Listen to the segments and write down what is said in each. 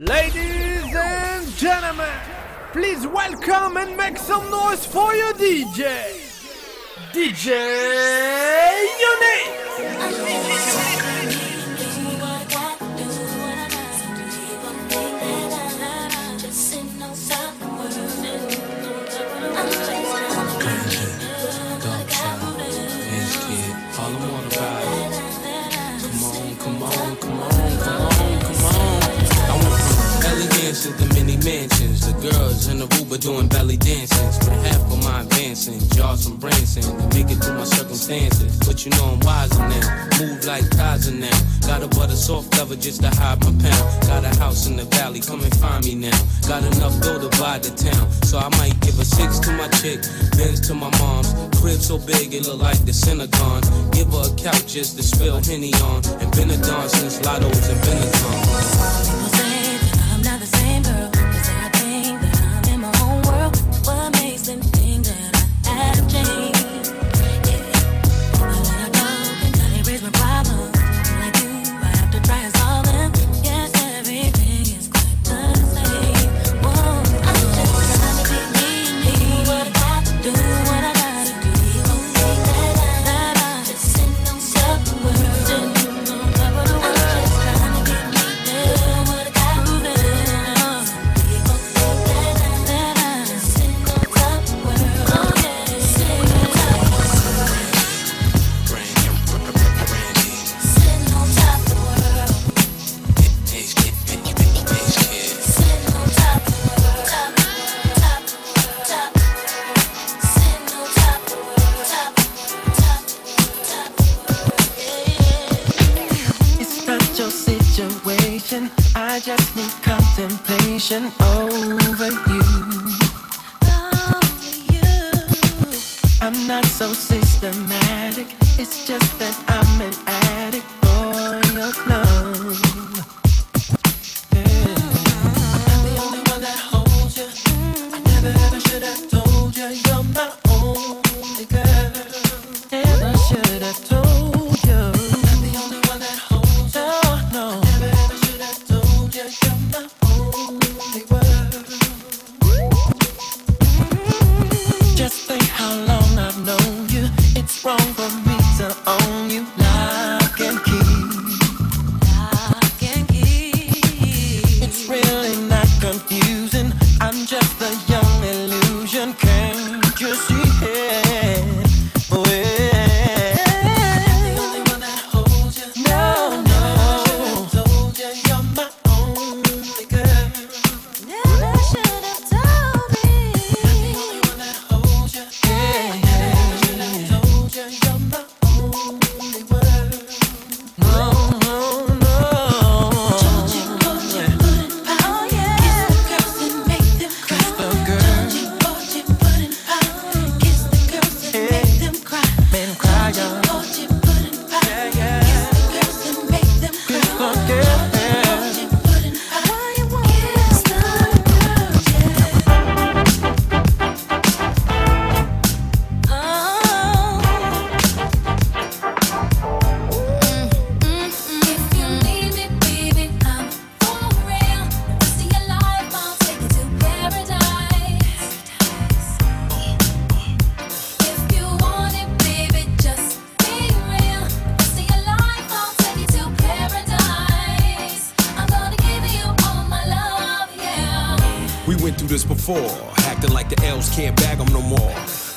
Ladies and gentlemen, please welcome and make some noise for your DJ, DJ mansions. The girls in the Uber doing belly dancing. With half of my advancing, jaws from Branson. To make it through my circumstances. But you know I'm wiser now. Move like Tarzan now. Got a butter soft cover just to hide my pound. Got a house in the valley, come and find me now. Got enough dough to buy the town. So I might give a six to my chick, Benz to my mom's. Crib so big it look like the Synagogue. Give her a couch just to spill Henny on. And been a dawn since Lotto's and Benetton. I just need contemplation over you. Over you. I'm not so systematic. It's just that I'm an addict for your love. Acting like the elves can't bag 'em no more.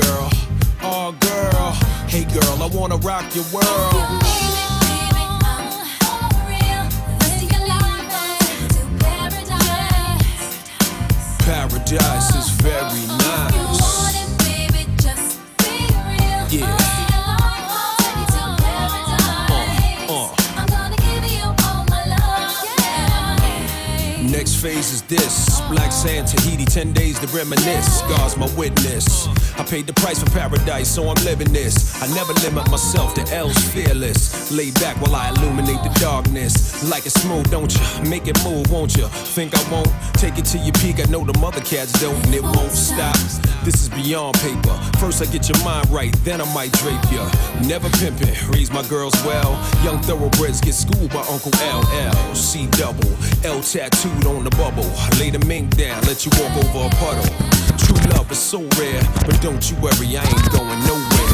Girl, oh, girl. Hey, girl, I wanna rock your world. Paradise is very nice. Yeah. Uh, uh. I'm gonna give you all my love. Yeah. Next phase is this. Black sand, Tahiti, 10 days to reminisce. God's my witness. I paid the price for paradise, so I'm living this. I never limit myself, to L's fearless. Lay back while I illuminate the darkness. Like it smooth, don't you? Make it move, won't you? Think I won't? Take it to your peak, I know the mother cats don't, and it won't stop. This is beyond paper. First I get your mind right, then I might drape ya. Never pimping, raise my girls well. Young thoroughbreds get schooled by Uncle LL. C double, L tattooed on the bubble. Lay the mink down, let you walk over a puddle. True love is so rare, but don't you worry, I ain't going nowhere.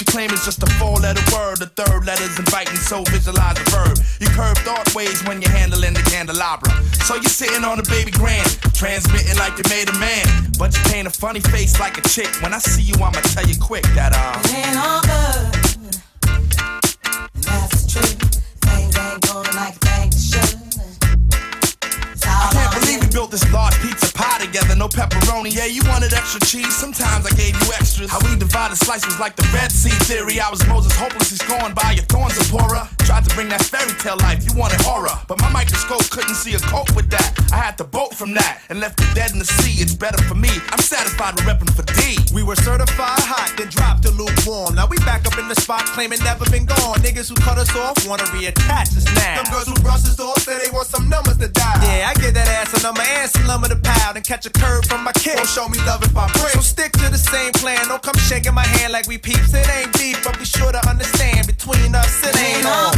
You claim is just a four letter word. The third letter's inviting, so visualize the verb. You curve thought ways when you're handling the candelabra. So you're sitting on a baby grand, transmitting like you made a man. But you paint a funny face like a chick. When I see you, I'ma tell you quick that, uh. It ain't all good. That's the truth. Built this large pizza pie together, no pepperoni. Yeah, you wanted extra cheese, sometimes I gave you extras. How we divided slices like the Red Sea theory. I was Moses hopelessly scorned by your thorns, Zipporah. Tried to bring that fairy tale life, you wanted horror. But my microscope couldn't see a cope with that. I had to bolt from that and left it dead in the sea. It's better for me. I'm satisfied with repping for D. We were certified hot, then dropped the lukewarm. Now we back up in the spot, claiming never been gone. Niggas who cut us off wanna reattach us now. Them girls who brush us off say they want some numbers to dial. Yeah, I get that ass a number and some lumber to pound and catch a curve from my kid. Don't show me love if I break. So stick to the same plan. Don't come shaking my hand like we peeps. It ain't deep, but be sure to understand between us it ain't on.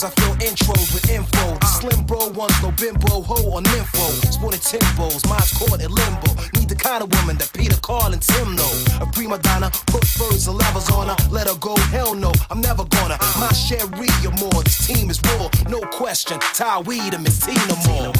I feel intros with info. Slim bro ones, no bimbo, ho, or nympho. Sporting timbos, mine's caught in limbo. Need the kind of woman that Peter Carl and Tim know. A prima donna, put furs and levers on her. Let her go, hell no, I'm never gonna. My share or more, this team is raw, no question. Ty Weed and Miss Tina Moore.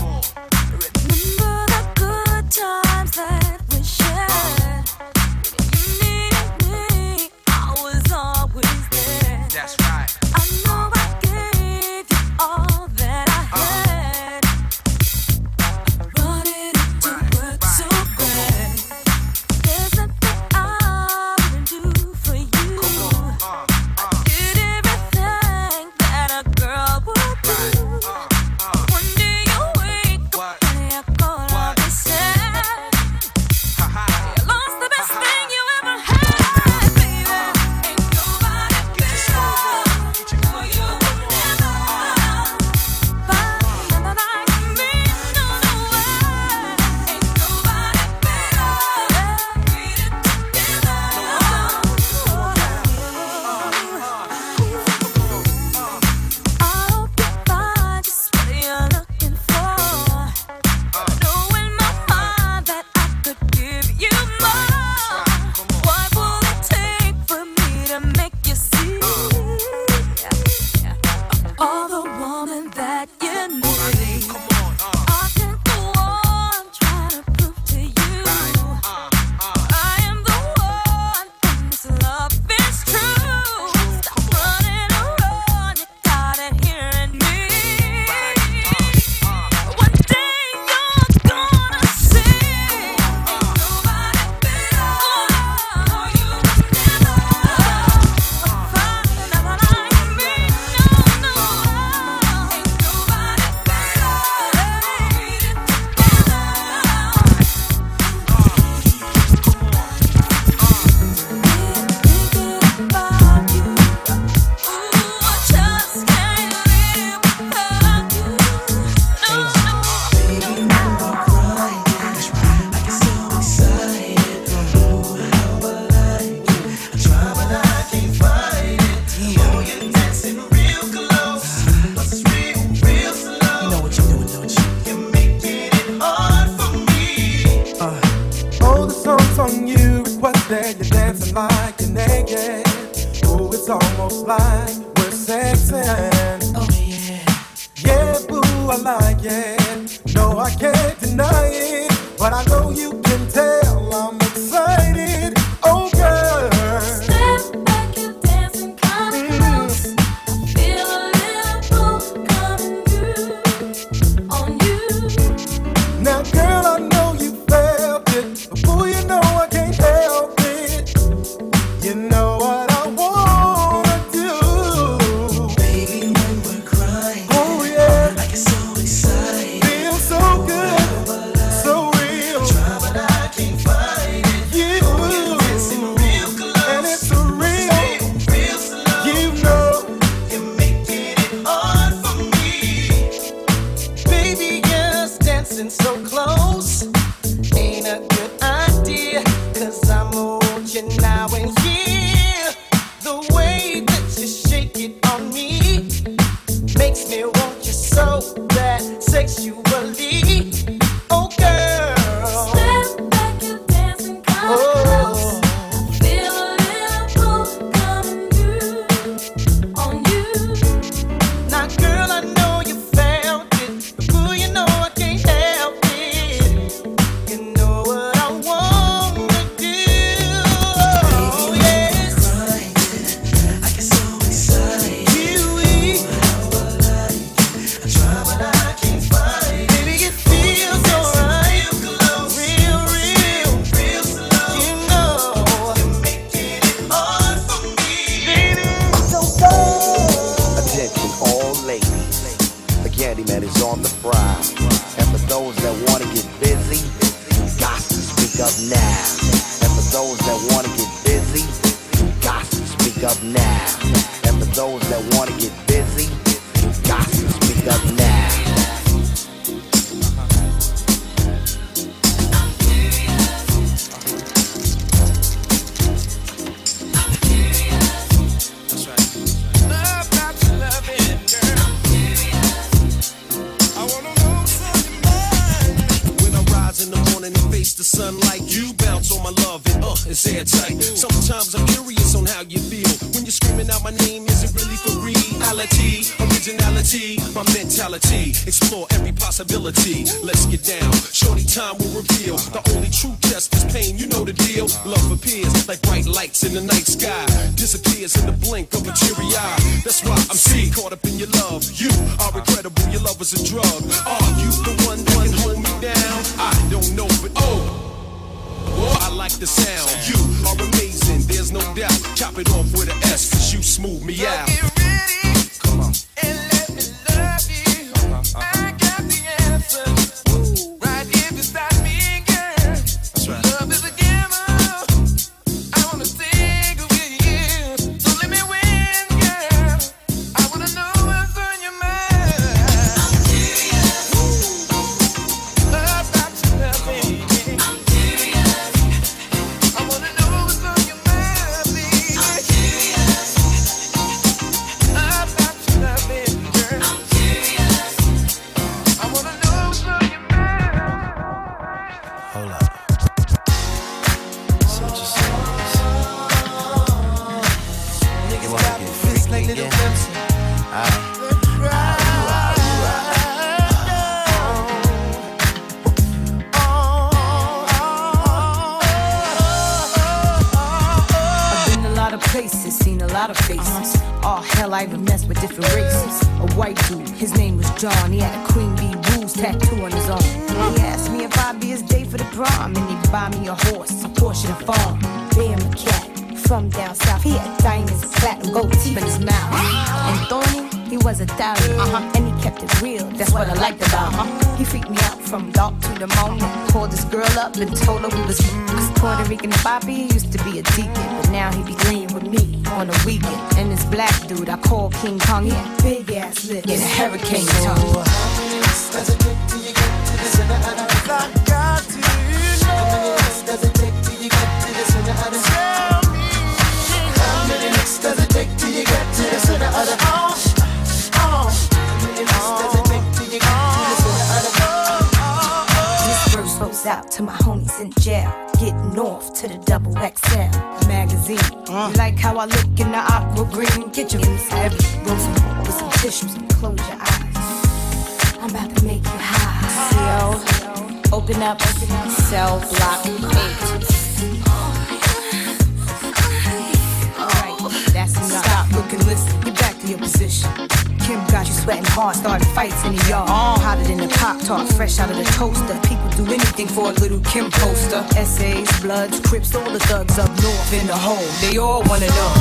Kim poster, essays, bloods, crips, all the thugs up north in the hole. They all wanna know.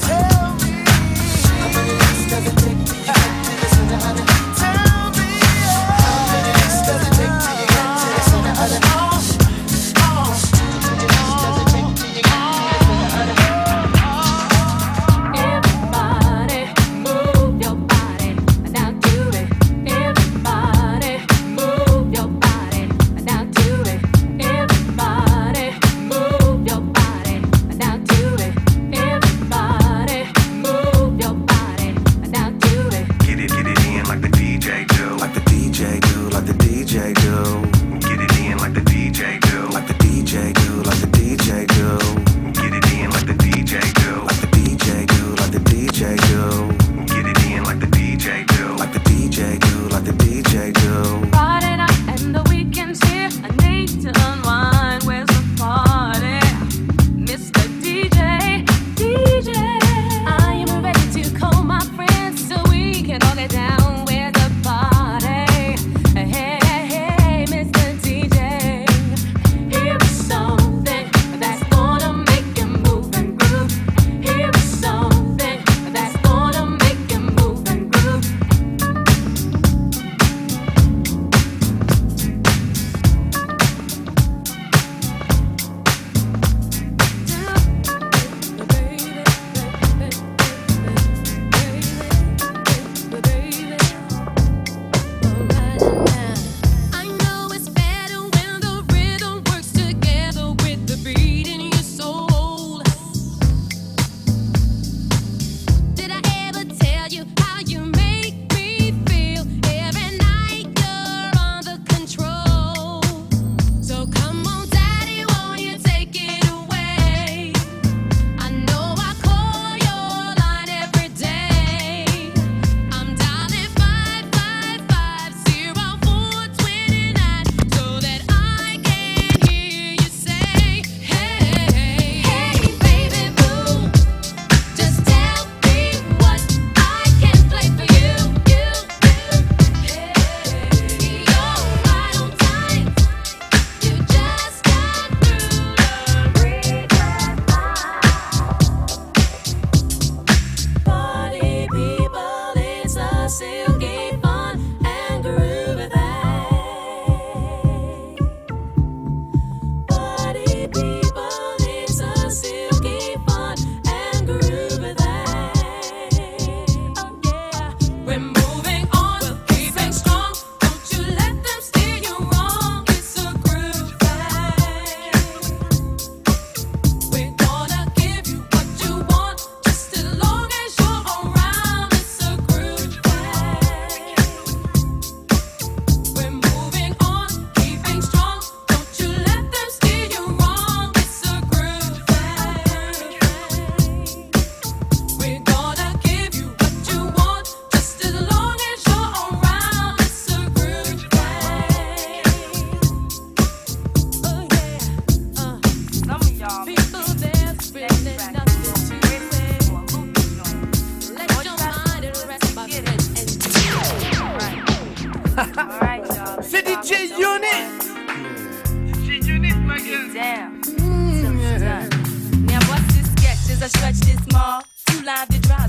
Tell me. How many does it take to get to the center?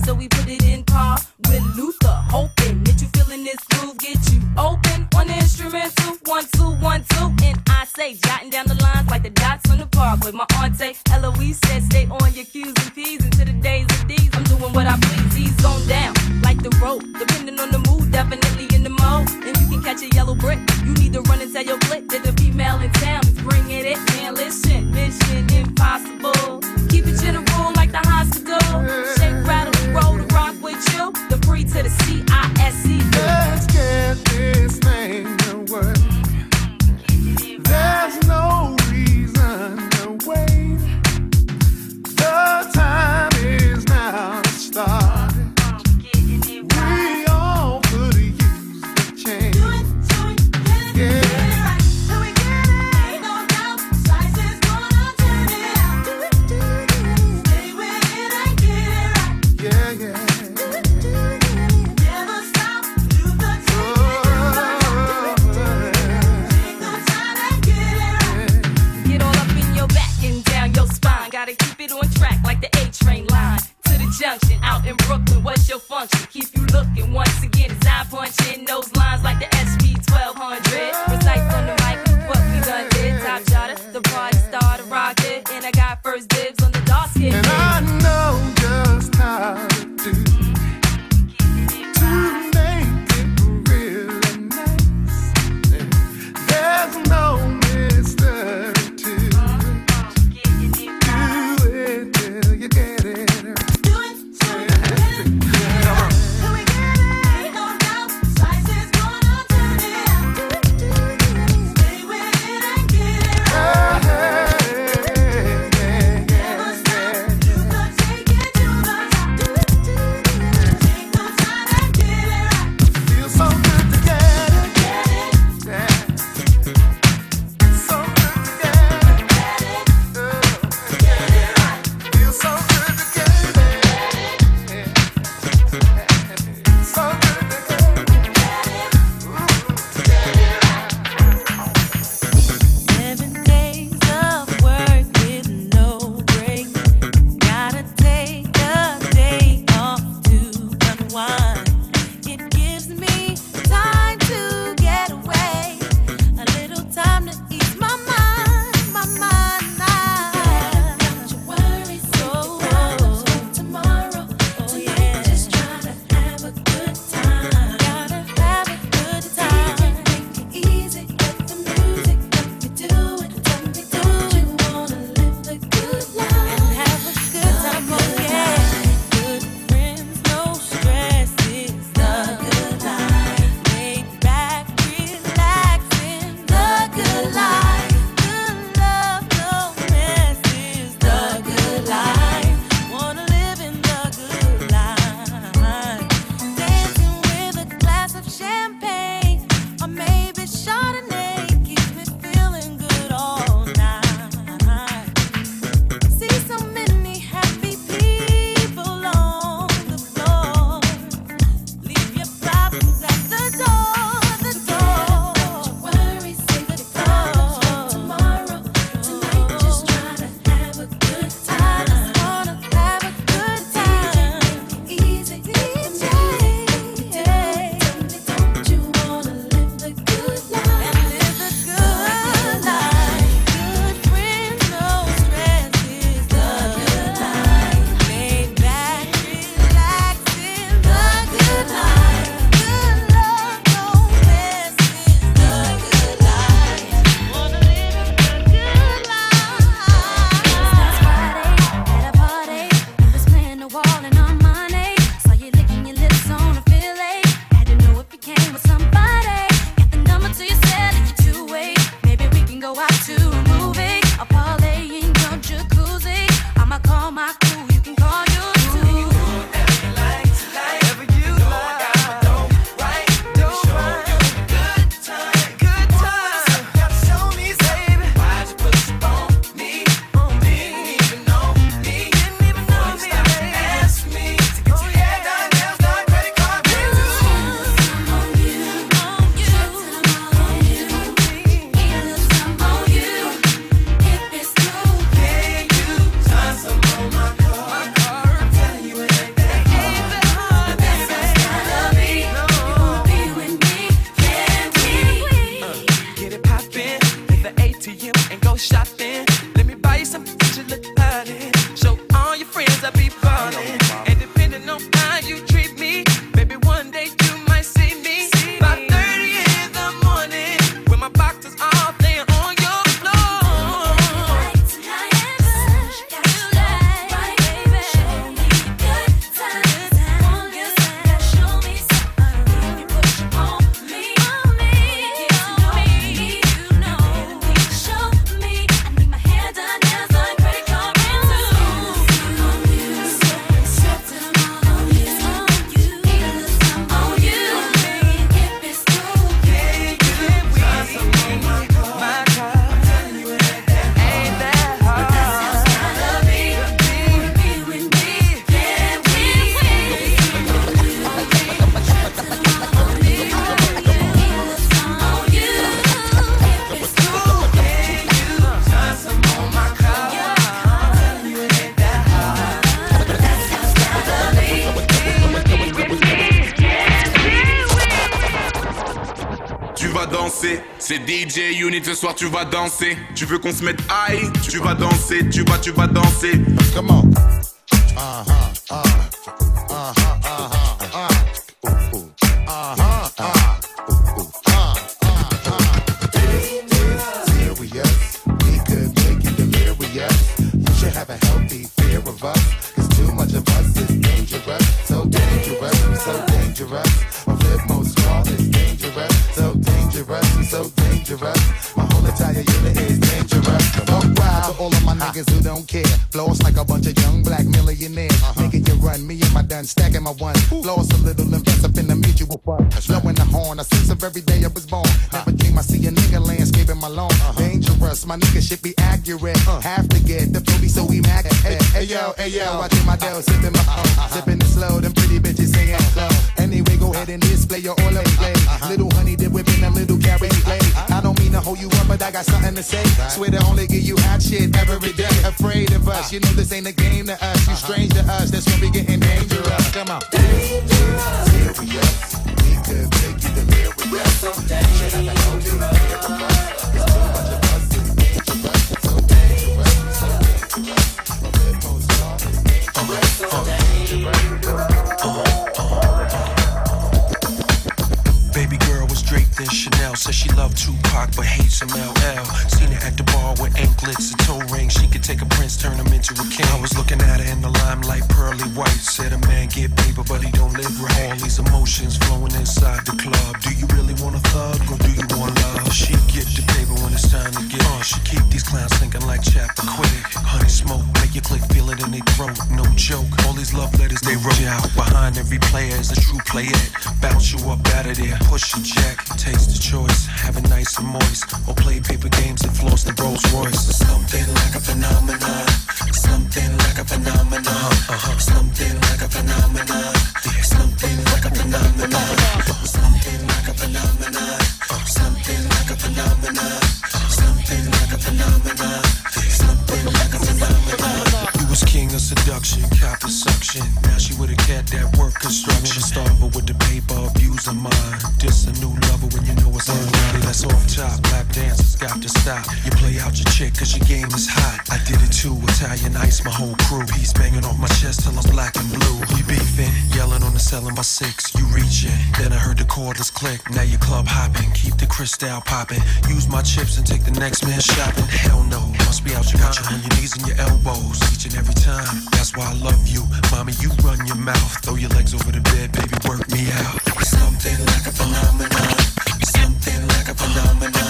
so we put it in soir tu vas danser. Tu veux qu'on se mette high, tu vas danser, tu vas, tu vas danser. Come on. Uh-huh, uh, uh-huh, my ones. Lost a little, invest up in the mutual fund. Blowing the horn, I sense of every day I was born. Never dream I see a nigga landscaping my lawn. Dangerous, my nigga should be accurate. Have to get the flow be so immaculate. Hey, hey yo, hey yo, watching my dough, sipping my own. Sipping it slow, them pretty bitches singing slow. Anyway, go ahead and display your all of play. Little honey dip whipping a little carry play. I don't mean to hold you up, but I got something to say. Swear to only give you hot shit every day. Afraid of us, you know this ain't a game to us. Said she loved Tupac but hates some LL. Seen her at the bar with anklets and toe rings. She could take a prince, turn him into a king. I was looking at her in the limelight, pearly white. Said a man get paper, but he don't live right. All these emotions flowing inside the club. Do you really want a thug or do you want love? She get the paper when it's time to get on. She keep these clowns thinking like chapter quick. Honey smoke, make your click feel it in their throat. No joke. All these love letters they wrote you out behind every player is a true player. Bounce you up out of there, push a jack, taste the choice, have it nice and moist, or play paper games and floss the Rolls Royce. Something like a phenomenon, something like a phenomenon, uh-huh. something like a phenomenon, something like a phenomenon, something like a phenomenon, something like a phenomenon, something like a phenomenon, something like a phenomenon. You was king of seduction, copper suction. Now she with a cat that work construction. Starver with the paper, abuse of mine. Just a new lover when you know it's unwanted. That's off top. Lap dancers got to stop. You play out your chick cause your game is hot. I did it too, Italian ice, my whole crew. He's banging off my chest till I'm black and blue. We beefing, yelling on the selling by six. You reaching, then I heard the cordless click. Now you club hopping, keep the crystal popping. Use my chips and take the next man shopping. Hell no, must be out your you on your knees and your elbows each and every time. That's why I love you, mommy. You run your mouth, throw your legs over the bed, baby. Work me out. Something like a phenomenon. Something like a phenomenon.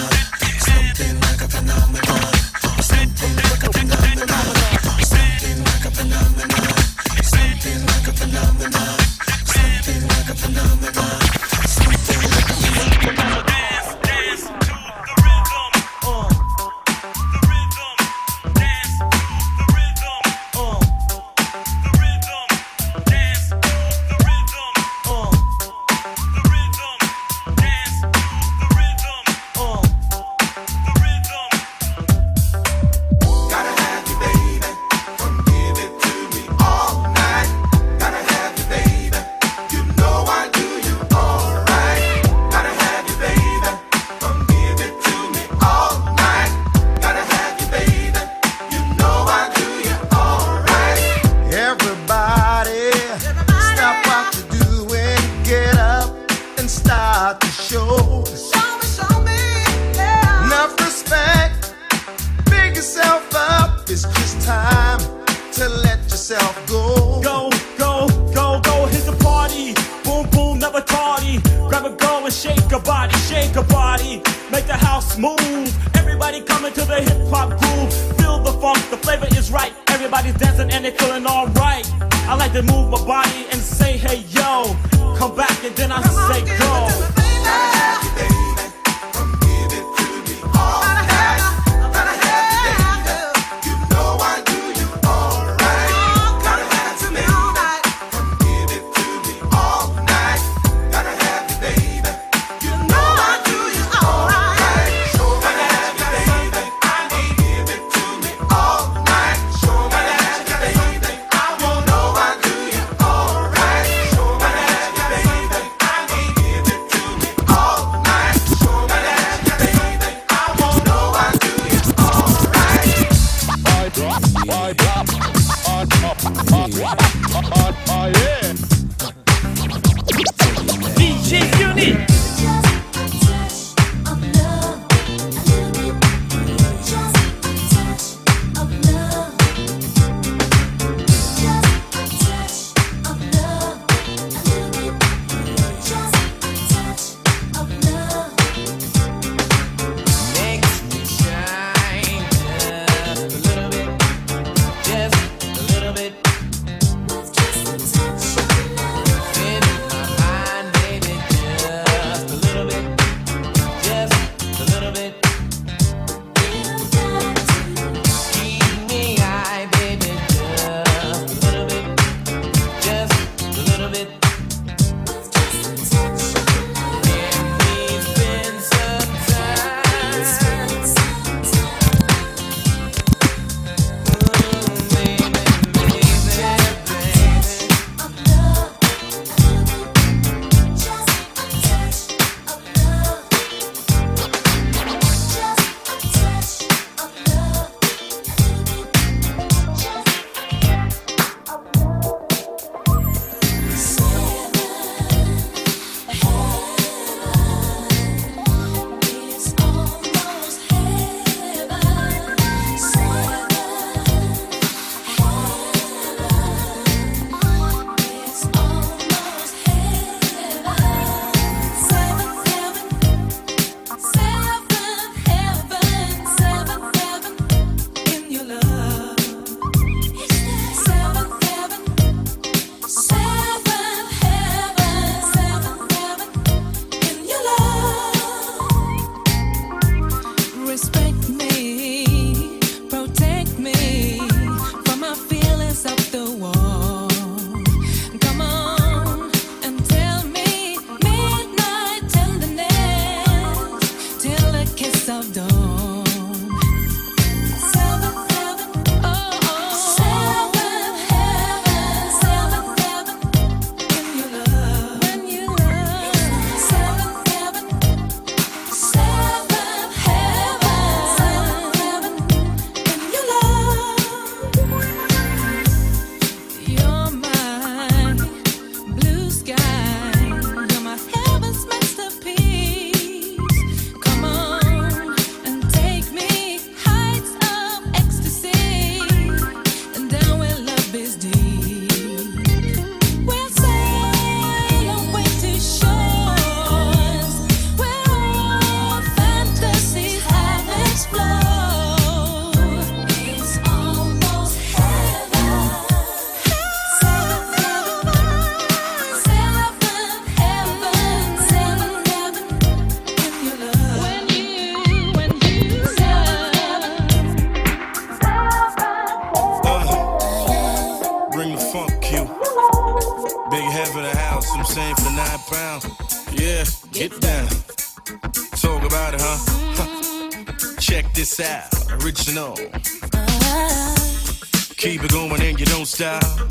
And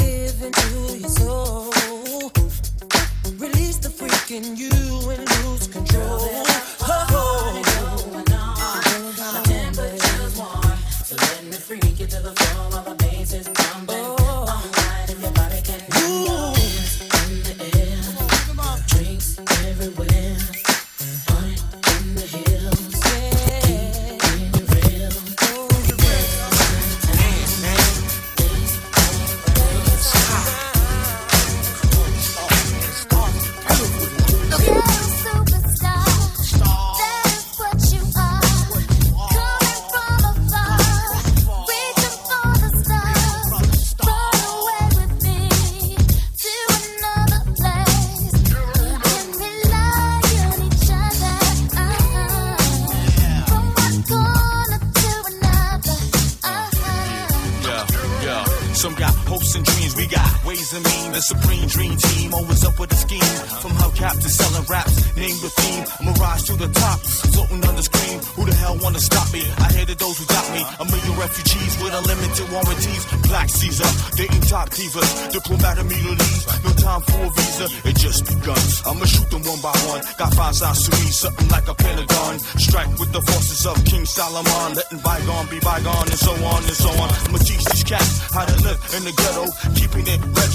your soul. Release the freak in you and lose control.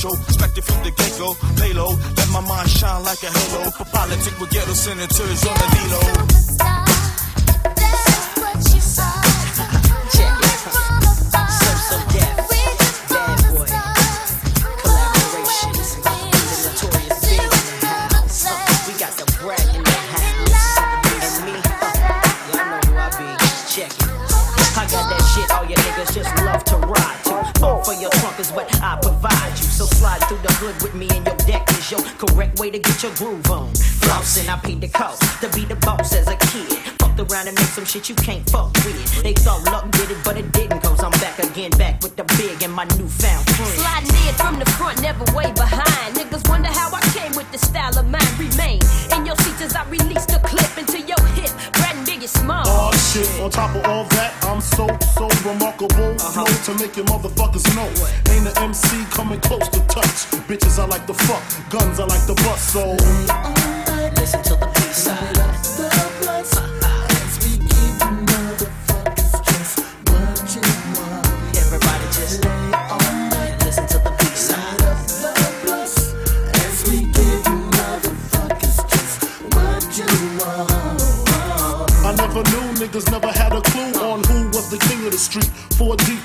It correct way to get your groove on. Flossing, I paid the cost to be the boss as a kid. Fucked around and made some shit you can't fuck with. They thought luck did it, but it didn't. Cause I'm back again, back with the big and my newfound friend. Sliding in from the front, never way behind. Niggas wonder how I came with the style of mine. Remain in your seats as I release the clip into your hip. Brad and Biggie Small. Oh shit, on top of all that, I'm so, so remarkable. Flow to make your motherfuckers know. Ain't an MC coming close to touch. Bitches I like to fuck, guns I like to bust, so.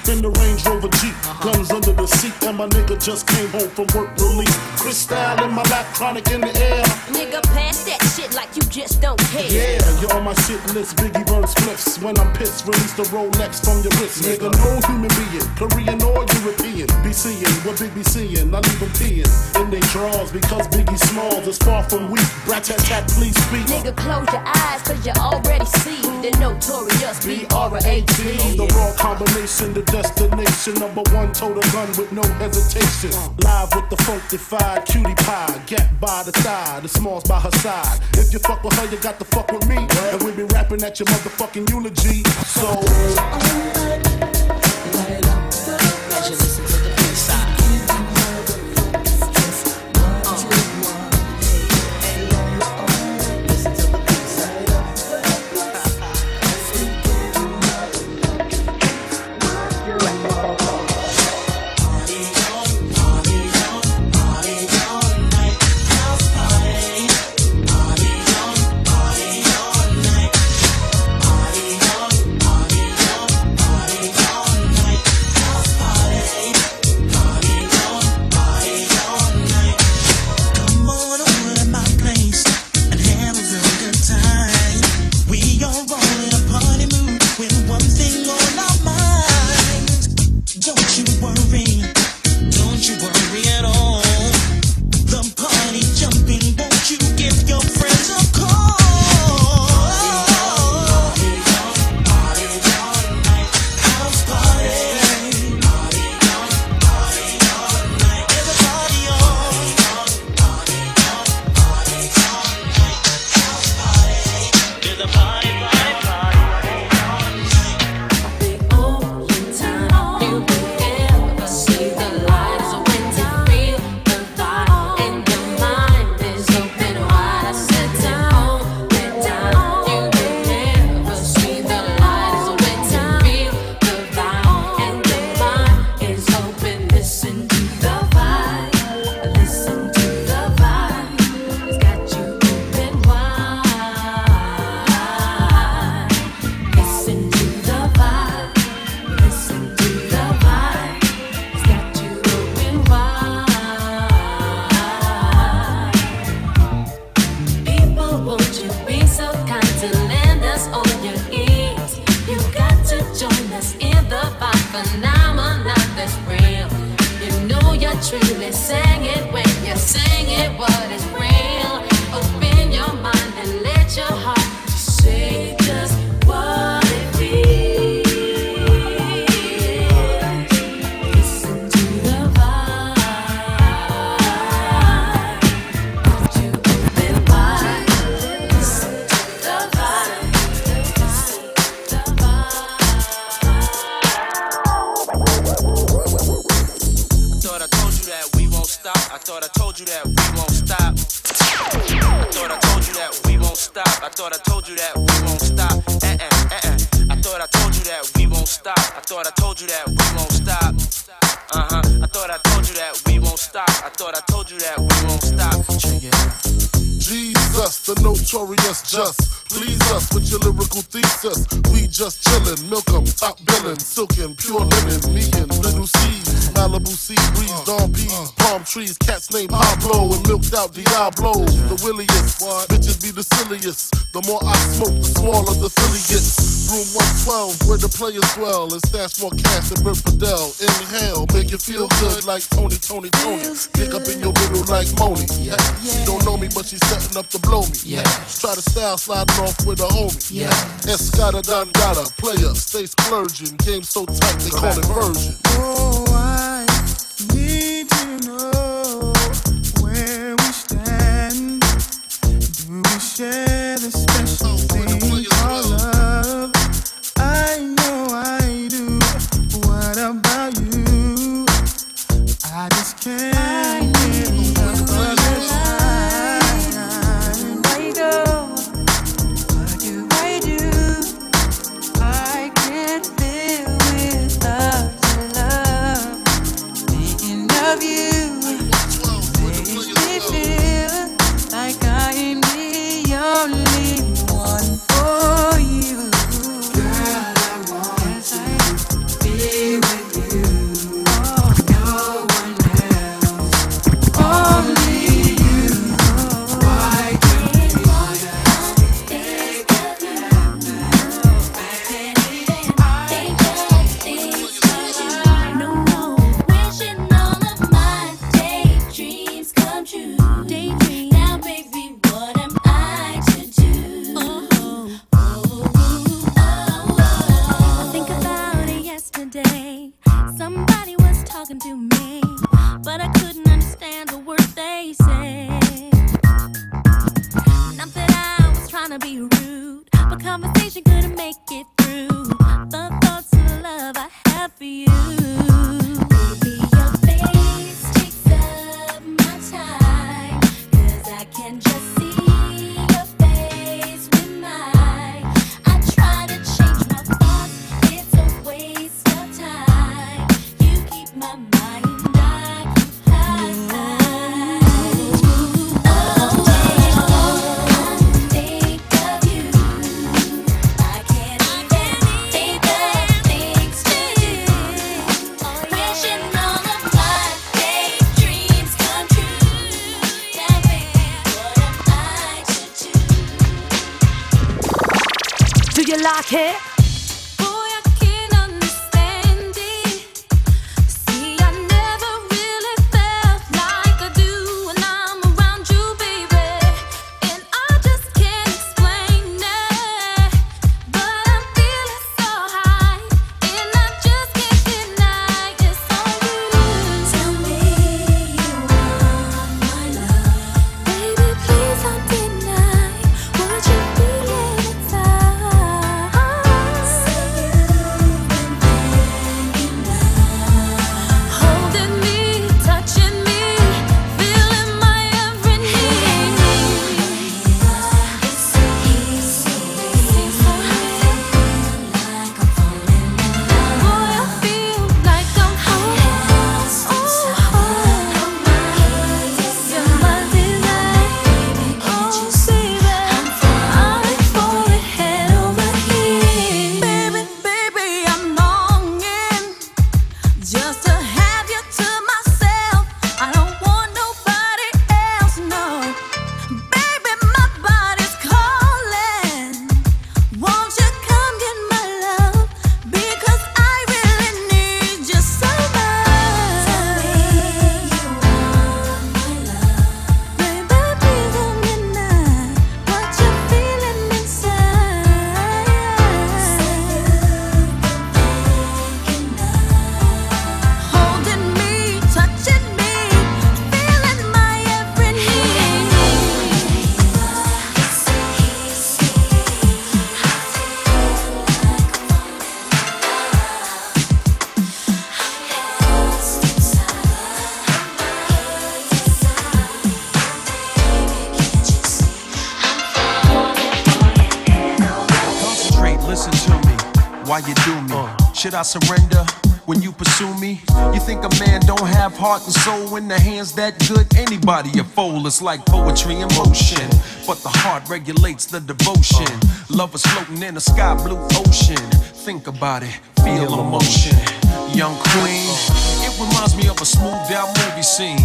In the Range Rover Jeep, uh-huh. guns under the seat, and my nigga just came home from work release. Crystal in my lap, chronic in the air. Nigga, pass that shit like you just don't care. Yeah, you're on my shit list. Biggie burn spliffs. When I'm pissed, release the Rolex from your wrist. Nigga, no human being, Korean or European, be seeing what Big be seeing. I leave them peeing in they drawers because Biggie Smalls is far from weak. Brat tat tat, please speak. Nigga, close your eyes, cause you already see the notorious B-R-A-T. The raw combination, the destination. Number one, total gun with no hesitation. Live with the funkified cutie pie. Get by the side, the smalls by her side. If you fuck with her, you got to fuck with me. And we be rapping at your motherfucking eulogy. So. play as well as that's for Cass and Bert Fidel. Inhale, make you feel good like Tony, Tony, Tony. Pick up in your middle like Moni. Yeah. yeah. She don't know me, but she's setting up to blow me. Yeah. Try to style sliding off with a homie. Yeah. Escada Don Gata, player, stay splurging. Game so tight they call it version. Oh, I I surrender? When you pursue me, you think a man don't have heart and soul in the hands that good? Anybody a fool, it's like poetry in motion. But the heart regulates the devotion. Love is floating in a sky blue ocean. Think about it, feel emotion. Young queen, it reminds me of a smoothed out movie scene.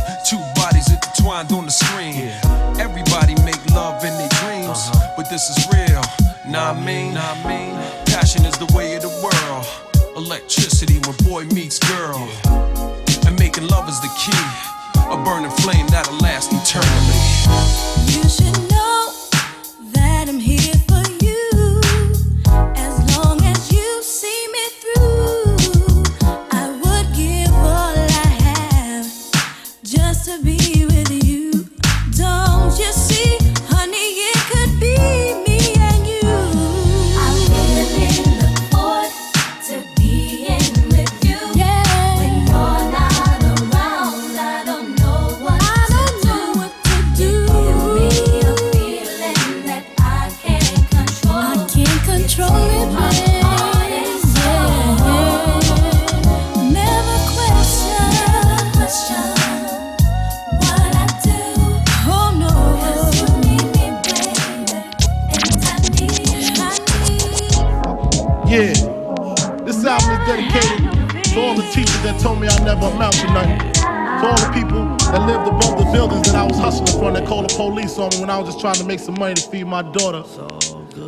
Trying to make some money to feed my daughter.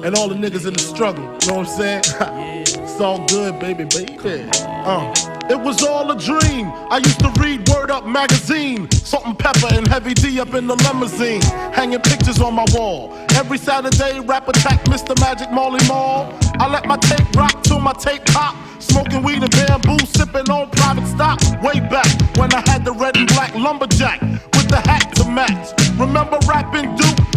And all the niggas in the struggle, you know what I'm saying? it's all good, baby, baby. Uh. It was all a dream. I used to read Word Up magazine, Salt-N-Pepa and Heavy D up in the limousine, hanging pictures on my wall. Every Saturday, rap attack Mr. Magic Marley Marl. I let my tape rock till my tape pop. Smoking weed and bamboo, sipping on private stock. Way back when I had the red and black lumberjack with the hat to match. Remember rapping Duke?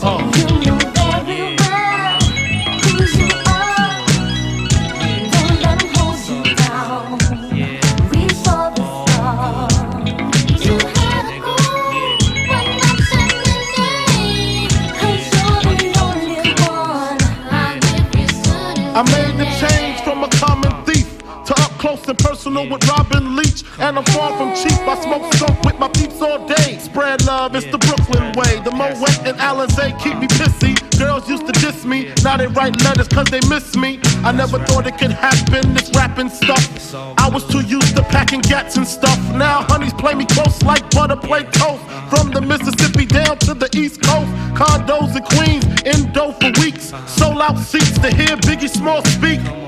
I made the change from a common thief to up close and personal with Robin Leach. And I'm far from cheap. I smoke skunk with my peeps all day. Love, it's the Brooklyn way. The Moet and Alizé keep me pissy. Girls used to diss me, now they write letters cause they miss me. I never thought it could happen, this rapping stuff. I was too used to packing gats and stuff. Now honeys play me close like butter play toast. From the Mississippi down to the East Coast. Condos in Queens, in dough for weeks. Sold out seats to hear Biggie Small speak.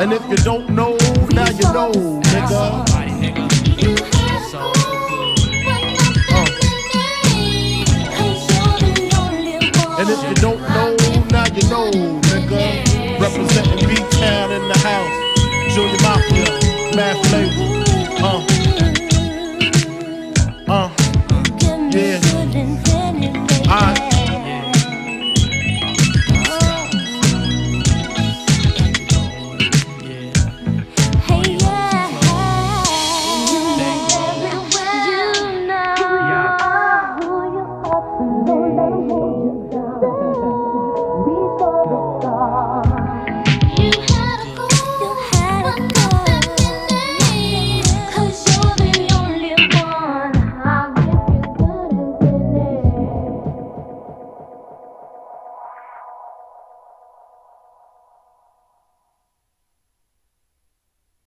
And if you don't know, now you know, nigga. And if you don't know, now you know, nigga. Representing B-Town in the house. Junior Mafia, Math Label.